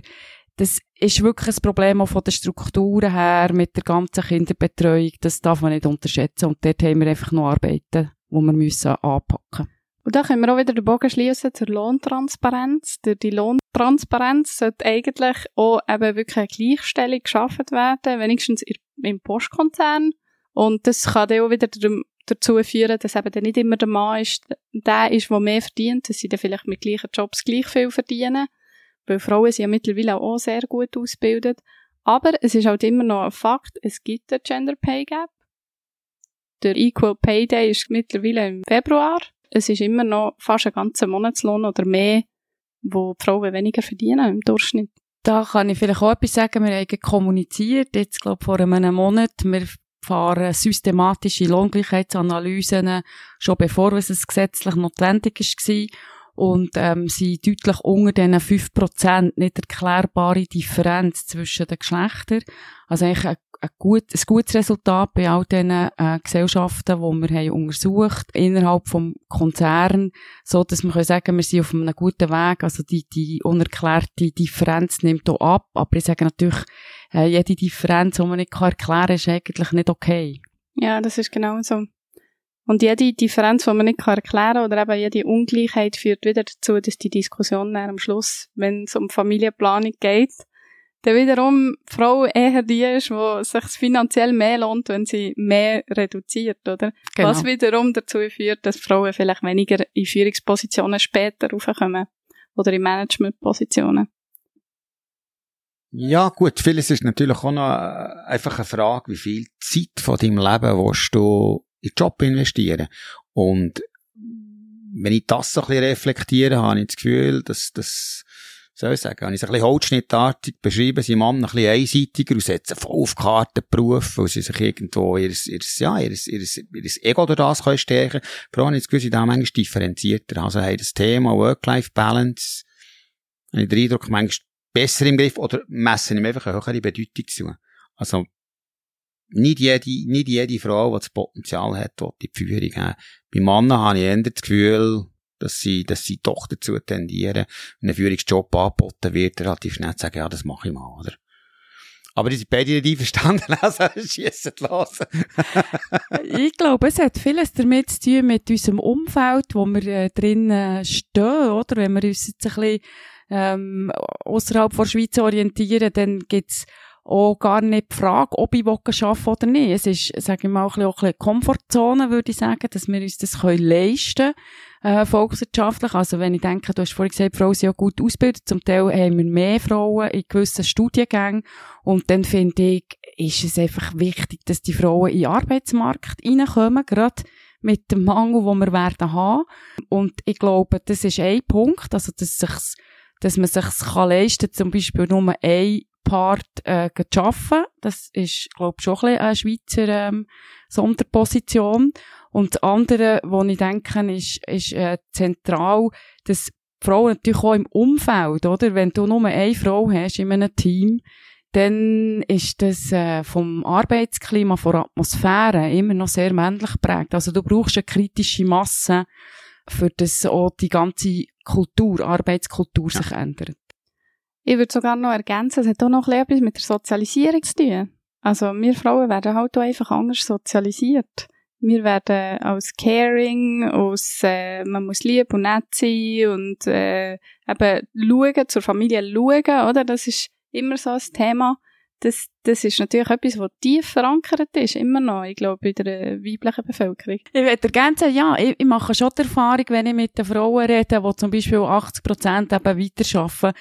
das ist wirklich ein Problem auch von den Strukturen her mit der ganzen Kinderbetreuung. Das darf man nicht unterschätzen. Und dort haben wir einfach noch Arbeiten, die wir müssen anpacken müssen. Und da können wir auch wieder den Bogen schließen zur Lohntransparenz. Durch die Lohntransparenz sollte eigentlich auch eben wirklich eine Gleichstellung geschaffen werden, wenigstens im Postkonzern. Und das kann dann auch wieder dazu führen, dass eben dann nicht immer der Mann ist, der ist, der mehr verdient, dass sie dann vielleicht mit gleichen Jobs gleich viel verdienen. Weil Frauen sind ja mittlerweile auch sehr gut ausgebildet. Aber es ist halt immer noch ein Fakt, es gibt einen Gender Pay Gap. Der Equal Pay Day ist mittlerweile im Februar es ist immer noch fast ein ganzer Monatslohn oder mehr, wo die Frauen weniger verdienen im Durchschnitt. Da kann ich vielleicht auch etwas sagen. Wir haben kommuniziert, jetzt glaube vor einem Monat. Wir fahren systematische Lohngleichheitsanalysen, schon bevor es gesetzlich notwendig war. Und ähm, sind deutlich unter diesen 5% nicht erklärbare Differenz zwischen den Geschlechtern. Also eigentlich ein ein, gut, ein gutes Resultat bei all diesen äh, Gesellschaften, die wir haben untersucht innerhalb vom Konzern, so dass wir können sagen, wir sind auf einem guten Weg. Also die, die unerklärte Differenz nimmt hier ab, aber ich sage natürlich, äh, jede Differenz, die man nicht erklären kann, ist eigentlich nicht okay. Ja, das ist genau so. Und jede Differenz, die man nicht erklären kann, oder eben jede Ungleichheit führt wieder dazu, dass die Diskussion am Schluss, wenn es um Familienplanung geht, dann wiederum die Frau eher die ist, wo sich finanziell mehr lohnt, wenn sie mehr reduziert, oder? Genau. Was wiederum dazu führt, dass Frauen vielleicht weniger in Führungspositionen später raufkommen. Oder in Managementpositionen. Ja, gut, vieles ist natürlich auch noch äh, einfach eine Frage, wie viel Zeit von deinem Leben willst du in den Job investieren. Und wenn ich das so ein bisschen reflektiere, habe ich das Gefühl, dass, dass soll ich sagen, habe ich es ein bisschen holzschnittartig beschrieben, sie Mann ein bisschen einseitiger und setzen voll auf Karten Beruf, weil sie sich irgendwo ihr, ihr, ja, ihr, ihr, ihr Ego durch das können stärken können. Vor allem, jetzt gewisse da manchmal differenzierter. Also, haben das Thema Work-Life-Balance, habe ich den Eindruck, manchmal besser im Griff oder messen ihm einfach eine höhere Bedeutung zu. Also, nicht jede, nicht jede Frau, die das Potenzial hat, die die Führung haben. Bei Männern habe ich eher das Gefühl, dass sie, dass sie doch dazu tendieren, wenn ein Führungsjob angeboten wird, relativ schnell zu sagen, ja, das mache ich mal, oder? Aber die sind beide nicht einverstanden, also schiessen los. ich glaube, es hat vieles damit zu tun mit unserem Umfeld, wo wir äh, drinnen stehen, oder? Wenn wir uns jetzt ein bisschen ähm, außerhalb der Schweiz orientieren, dann gibt's auch gar nicht die Frage, ob ich arbeiten oder nicht. Es ist, sage ich mal, auch ein bisschen Komfortzone, würde ich sagen, dass wir uns das können leisten können, äh, volkswirtschaftlich. Also wenn ich denke, du hast vorhin gesagt, Frauen sind ja gut ausgebildet, zum Teil haben wir mehr Frauen in gewissen Studiengängen und dann finde ich, ist es einfach wichtig, dass die Frauen in den Arbeitsmarkt reinkommen, gerade mit dem Mangel, den wir werden haben. Und ich glaube, das ist ein Punkt, also dass, dass man sich leisten kann, zum Beispiel nur ein Part äh, arbeiten. Das ist, glaube ich, schon ein bisschen eine Schweizer ähm, Sonderposition. Und das andere, was ich denke, ist, ist äh, zentral, dass Frauen natürlich auch im Umfeld, oder? Wenn du nur eine Frau hast in einem Team, dann ist das äh, vom Arbeitsklima, von der Atmosphäre immer noch sehr männlich geprägt. Also du brauchst eine kritische Masse für das auch die ganze Kultur, Arbeitskultur Ja. sich ändert. Ich würde sogar noch ergänzen, es hat auch noch etwas mit der Sozialisierung zu tun. Also wir Frauen werden halt auch einfach anders sozialisiert. Wir werden als caring, als äh, man muss lieb und nett sein und äh, eben schauen, zur Familie schauen, oder? Das ist immer so ein Thema. Das, das ist natürlich etwas, was tief verankert ist, immer noch, ich glaube, in der weiblichen Bevölkerung. Ich würde ergänzen, ja, ich, ich mache schon die Erfahrung, wenn ich mit den Frauen rede, die zum Beispiel 80 Prozent eben weiterarbeiten,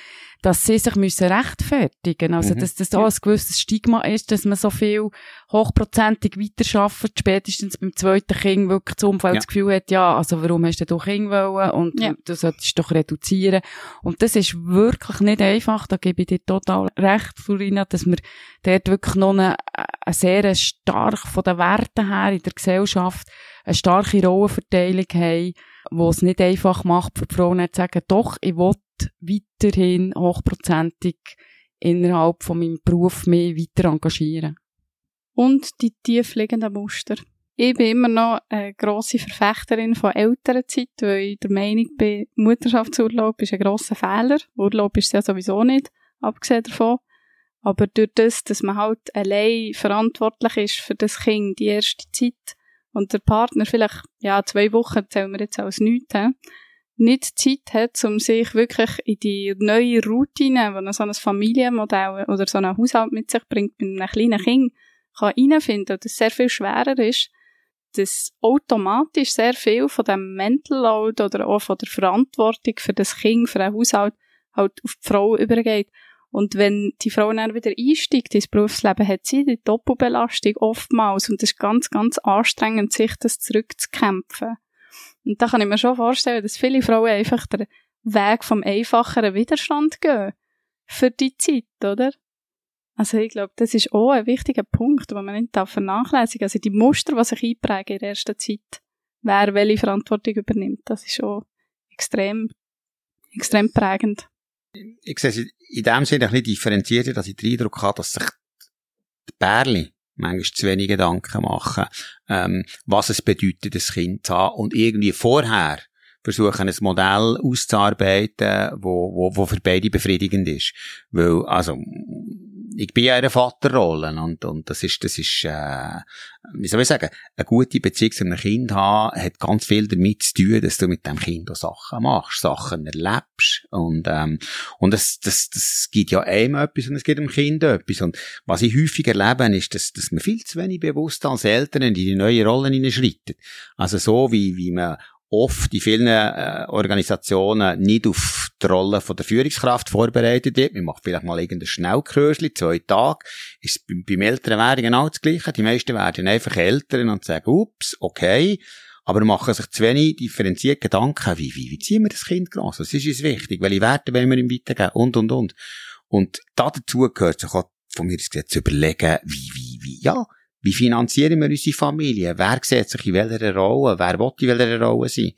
dass sie sich müssen rechtfertigen Also, Mhm. dass das auch ein gewisses Stigma ist, dass man so viel hochprozentig weiterarbeitet, spätestens beim zweiten Kind wirklich das Umfeld Ja. das Gefühl hat, ja, also warum hast du doch Kind wollen und Ja. du, du solltest doch reduzieren. Und das ist wirklich nicht einfach, da gebe ich dir total recht, Florina, dass wir dort wirklich noch eine, eine sehr stark von den Werten her in der Gesellschaft eine starke Rollenverteilung haben, wo es nicht einfach macht, für die Frauen zu sagen, doch, ich will weiterhin hochprozentig innerhalb von meinem Beruf mehr weiter engagieren. und die tiefliegenden Muster. Ich bin immer noch eine grosse Verfechterin von Elternzeit, weil ich der Meinung bin, Mutterschaftsurlaub ist ein grosser Fehler. Urlaub ist es ja sowieso nicht, abgesehen davon. Aber durch das, dass man halt allein verantwortlich ist für das Kind die erste Zeit und der Partner vielleicht, ja, zwei Wochen zählen wir jetzt als nichts, he, nicht Zeit hat, um sich wirklich in die neue Routine, die so ein Familienmodell oder so ein Haushalt mit sich bringt, mit einem kleinen Kind, kann reinfinden und das sehr viel schwerer ist, dass automatisch sehr viel von dem Mental Load oder auch von der Verantwortung für das Kind, für den Haushalt halt auf die Frau übergeht. Und wenn die Frau dann wieder einsteigt ins Berufsleben, hat sie die Doppelbelastung oftmals und es ist ganz, ganz anstrengend, sich das zurückzukämpfen. Und da kann ich mir schon vorstellen, dass viele Frauen einfach den Weg vom einfacheren Widerstand gehen. Für die Zeit, oder? Also ich glaube, das ist auch ein wichtiger Punkt, den man nicht vernachlässigen darf. Also die Muster, die sich einprägen in der ersten Zeit, wer welche Verantwortung übernimmt, das ist schon extrem, extrem prägend. Ich sehe es in dem Sinne ein bisschen differenzierter, dass ich den Eindruck habe, dass sich die Bärli manchmal zu wenig Gedanken machen, ähm, was es bedeutet, ein Kind zu haben und irgendwie vorher versuchen, ein Modell auszuarbeiten, wo, wo, wo für beide befriedigend ist. Weil, also, ich bin ja in einer Vaterrolle und, und das ist, das ist, äh, wie soll ich sagen, eine gute Beziehung zu einem Kind haben, hat ganz viel damit zu tun, dass du mit dem Kind auch Sachen machst, Sachen erlebst und, ähm, und das, das, das gibt ja einem etwas und es gibt dem Kind etwas. Und was ich häufig erlebe, ist, dass, dass man viel zu wenig bewusst als Eltern in die neue Rollen hineinschreitet. Also so wie, wie man oft in vielen äh, Organisationen nicht auf die Rolle der Führungskraft vorbereitet wird. Man macht vielleicht mal irgendein Schnellkursli, zwei Tage. Ist beim, Älteren wäre genau das Gleiche. Die meisten werden einfach Eltern und sagen, ups, okay. Aber machen sich zu wenig differenziert Gedanken, wie, wie, wie ziehen wir das Kind groß? Was ist uns wichtig? Welche Werte wollen wir ihm weitergeben? Und, und, und. Und da dazu gehört sich auch von mir aus gesehen zu überlegen, wie, wie, wie, ja, wie finanzieren wir unsere Familie? Wer sieht sich in welcher Rolle? Wer will in welcher Rolle sein?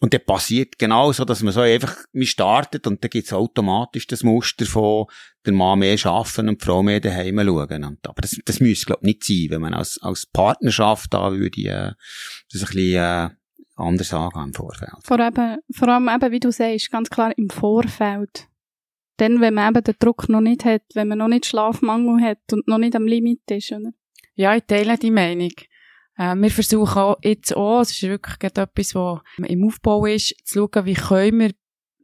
Und dann passiert genau so, dass man so einfach, man startet und dann gibt's automatisch das Muster von der Mann mehr arbeiten und die Frau mehr daheim schauen. Und, aber das, das müsste, glaube ich, nicht sein, wenn man als, als Partnerschaft da würde, äh, das ein bisschen, äh, anders angehen im Vorfeld. Vor, eben, vor allem eben, wie du sagst, ganz klar im Vorfeld. Dann, wenn man eben den Druck noch nicht hat, wenn man noch nicht Schlafmangel hat und noch nicht am Limit ist, oder? Ja, ich teile die Meinung. Äh, wir versuchen auch jetzt auch, es ist wirklich etwas, was im Aufbau ist, zu schauen, wie können wir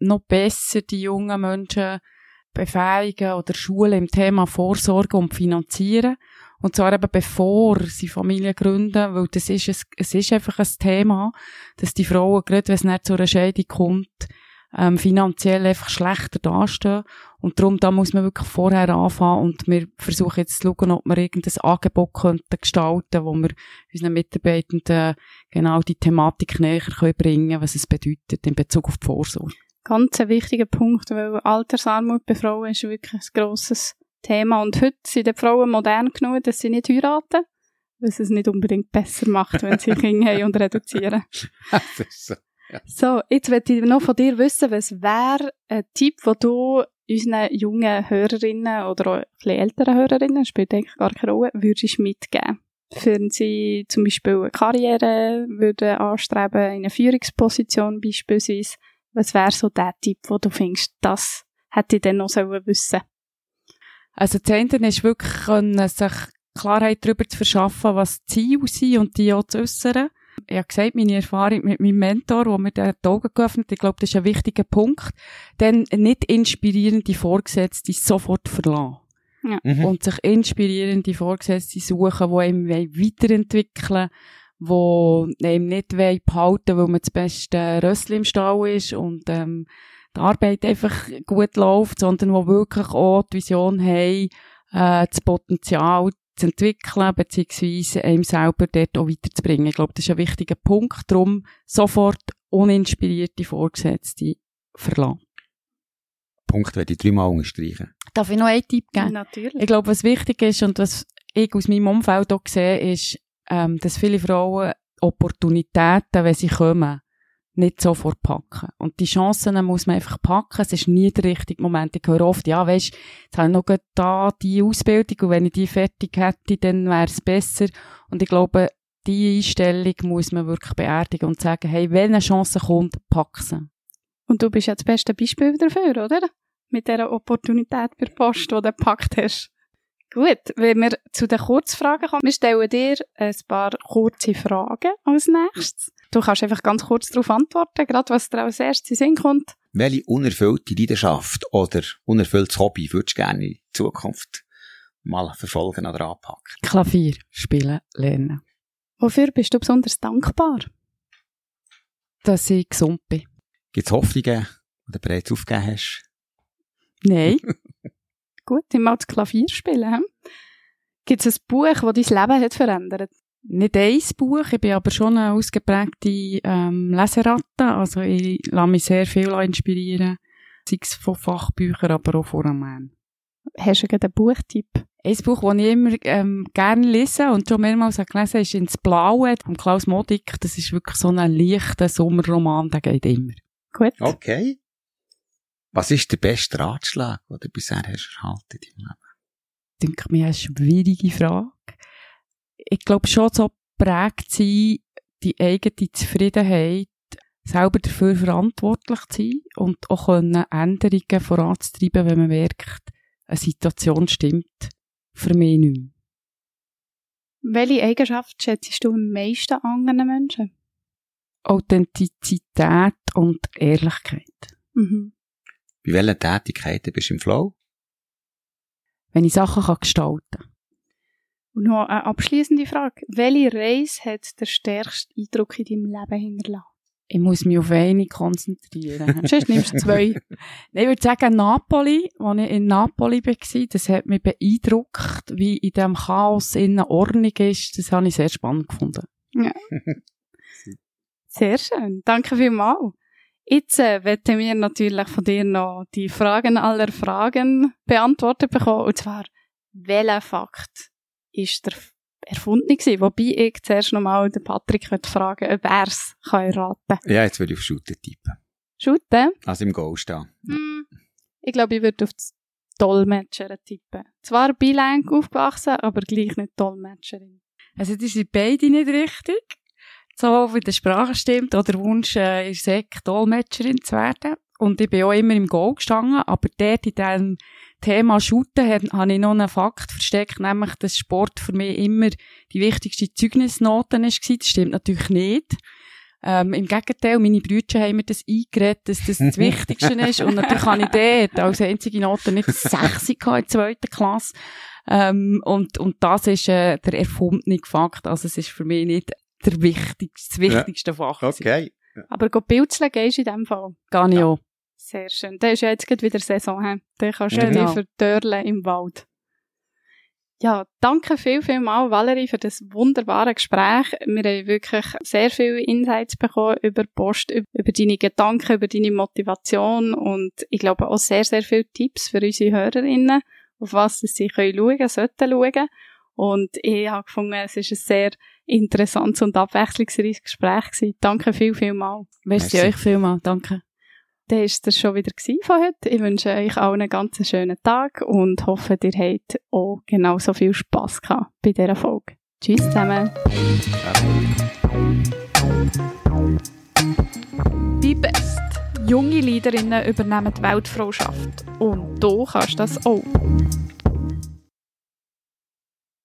noch besser die jungen Menschen befähigen oder schulen im Thema Vorsorge und Finanzieren. Und zwar eben bevor sie Familie gründen, weil das ist, es, es ist einfach ein Thema, dass die Frauen, gerade wenn es nicht zu einer Scheidung kommt, ähm, finanziell einfach schlechter dastehen. Und darum, da muss man wirklich vorher anfangen und wir versuchen jetzt zu schauen, ob wir irgendein Angebot könnten gestalten, wo wir unseren Mitarbeitenden genau die Thematik näher können bringen was es bedeutet in Bezug auf die Vorsorge. Ganz ein wichtiger Punkt, weil Altersarmut bei Frauen ist wirklich ein grosses Thema. Und heute sind die Frauen modern genug, dass sie nicht heiraten, es es nicht unbedingt besser macht, wenn sie Kinder haben und reduzieren. das ist so. So, jetzt möchte ich noch von dir wissen, was wäre ein Tipp, den du unseren jungen Hörerinnen oder auch ein bisschen älteren Hörerinnen, spielt eigentlich gar keine Rolle, würdest mitgeben? Wenn sie zum Beispiel eine Karriere würden anstreben, in einer Führungsposition beispielsweise, was wäre so der Tipp, wo du findest, das hätte ich dann noch sollen wissen Also das eine ist wirklich, können, sich Klarheit darüber zu verschaffen, was die Ziele sind und die auch zu äußern. Ich habe gesagt, meine Erfahrung mit meinem Mentor, wo mir die Augen geöffnet hat, ich glaube, das ist ein wichtiger Punkt. Dann nicht inspirierende Vorgesetzte sofort verlassen. Ja. Mhm. Und sich inspirierende Vorgesetzte suchen, die einem weiterentwickeln wollen, die einem nicht wollen behalten weil man das beste Rössli im Stall ist und ähm, die Arbeit einfach gut läuft, sondern die wirklich auch die Vision haben, äh, das Potenzial zu entwickeln, beziehungsweise einem selber dort auch weiterzubringen. Ich glaube, das ist ein wichtiger Punkt. Darum sofort uninspirierte Vorgesetzte verlassen. Punkt werde ich dreimal unterstreichen. Darf ich noch einen Tipp geben? Natürlich. Ich glaube, was wichtig ist und was ich aus meinem Umfeld auch sehe, ist, ähm, dass viele Frauen Opportunitäten, wenn sie kommen, nicht sofort packen. Und die Chancen muss man einfach packen. Es ist nie der richtige Moment. Ich höre oft, ja, weisst, jetzt habe ich noch da die Ausbildung und wenn ich die fertig hätte, dann wäre es besser. Und ich glaube, die Einstellung muss man wirklich beerdigen und sagen, hey, wenn eine Chance kommt, pack sie. Und du bist ja das beste Beispiel dafür, oder? Mit dieser Opportunität per Post, die du gepackt hast. Gut, wenn wir zu den Kurzfragen kommen, wir stellen dir ein paar kurze Fragen als nächstes. Du kannst einfach ganz kurz darauf antworten, gerade was dir als erstes in den Sinn kommt. Welche unerfüllte Leidenschaft oder unerfülltes Hobby würdest du gerne in Zukunft mal verfolgen oder anpacken? Klavier spielen lernen. Wofür bist du besonders dankbar? Dass ich gesund bin. Gibt es Hoffnungen, die du bereits aufgegeben hast? Nein. Gut, immer das Klavier spielen. Hm? Gibt es ein Buch, das dein Leben hat verändert? Nicht ein Buch, ich bin aber schon eine ausgeprägte ähm, Leseratte, also ich lasse mich sehr viel inspirieren, sei es von Fachbüchern, aber auch von Romanen. Hast du gerade einen Buchtipp? Ein Buch, das ich immer ähm, gerne lese und schon mehrmals habe gelesen habe, ist «Ins Blaue» von Klaus Modig. Das ist wirklich so ein leichter Sommerroman, der geht immer. Gut. Okay. Was ist der beste Ratschlag, den du bisher hast erhalten in deinem Leben? denke mir eine schwierige Frage. Ich glaube schon so prägt sein, die eigene Zufriedenheit, selber dafür verantwortlich zu sein und auch können Änderungen voranzutreiben, wenn man merkt, eine Situation stimmt für mich nicht mehr. Welche Eigenschaft schätzt du am meisten an anderen Menschen? Authentizität und Ehrlichkeit. Mhm. Bei welchen Tätigkeiten bist du im Flow? Wenn ich Sachen kann gestalten kann. Und noch eine abschließende Frage. Welche Reise hat der stärkste Eindruck in deinem Leben hinterlassen? Ich muss mich auf eine konzentrieren. Sonst nimmst du zwei. Nein, ich würde sagen, Napoli, als ich in Napoli war, das hat mich beeindruckt, wie in diesem Chaos in Ordnung ist. Das habe ich sehr spannend gefunden. Sehr schön. Danke vielmals. Jetzt äh, wollen wir natürlich von dir noch die Fragen aller Fragen beantwortet bekommen. Und zwar, welcher Fakt ist der erfunden gewesen? Wobei ich zuerst nochmal den Patrick möchte fragen, ob er es kann erraten Ja, jetzt würde ich auf Shooter tippen. Shooten? Also im Goal stehen. Hm, ich glaube, ich würde auf das Dolmetscherin tippen. Zwar bilang aufgewachsen, aber gleich nicht Dolmetscherin. Also, die sind beide nicht richtig. So wie die Sprache stimmt, oder der Wunsch, äh, ist Sek Dolmetscherin zu werden. Und ich bin auch immer im Goal gestanden, aber dort in diesem Thema Shooten habe hab ich noch einen Fakt versteckt, nämlich, dass Sport für mich immer die wichtigste Zeugnisnote war. Das stimmt natürlich nicht. Ähm, Im Gegenteil, meine Brüder haben mir das eingeredet, dass das das Wichtigste ist. Und natürlich habe ich dort als einzige Note nicht sechs in der zweiten Klasse. Ähm, und, und das ist äh, der erfundene Fakt. Also es ist für mich nicht der wichtigste, das wichtigste Fach. gewesen. Okay. Aber go pilzeln gehst du in dem Fall. Gar nicht Ja. auch. Sehr schön. Da ist ja jetzt gerade wieder Saison. He? Da kannst du Genau. dich verdörlen im Wald. Ja, danke viel, viel mal, Valerie, für das wunderbare Gespräch. Wir haben wirklich sehr viele Insights bekommen über die Post, üb- über deine Gedanken, über deine Motivation und ich glaube auch sehr, sehr viele Tipps für unsere Hörerinnen, auf was sie können schauen, sollten schauen. Und ich habe gefunden, es ist ein sehr interessantes und abwechslungsreiches Gespräch gewesen. Danke viel, viel mal. Merci, Merci. euch vielmals. Danke. Dann war es schon wieder von heute. Ich wünsche euch allen einen ganz schönen Tag und hoffe, ihr habt auch genauso viel Spass gehabt bei dieser Folge. Tschüss zusammen. Die best. Junge Leaderinnen übernehmen die Weltfrauschaft. Und du kannst das auch.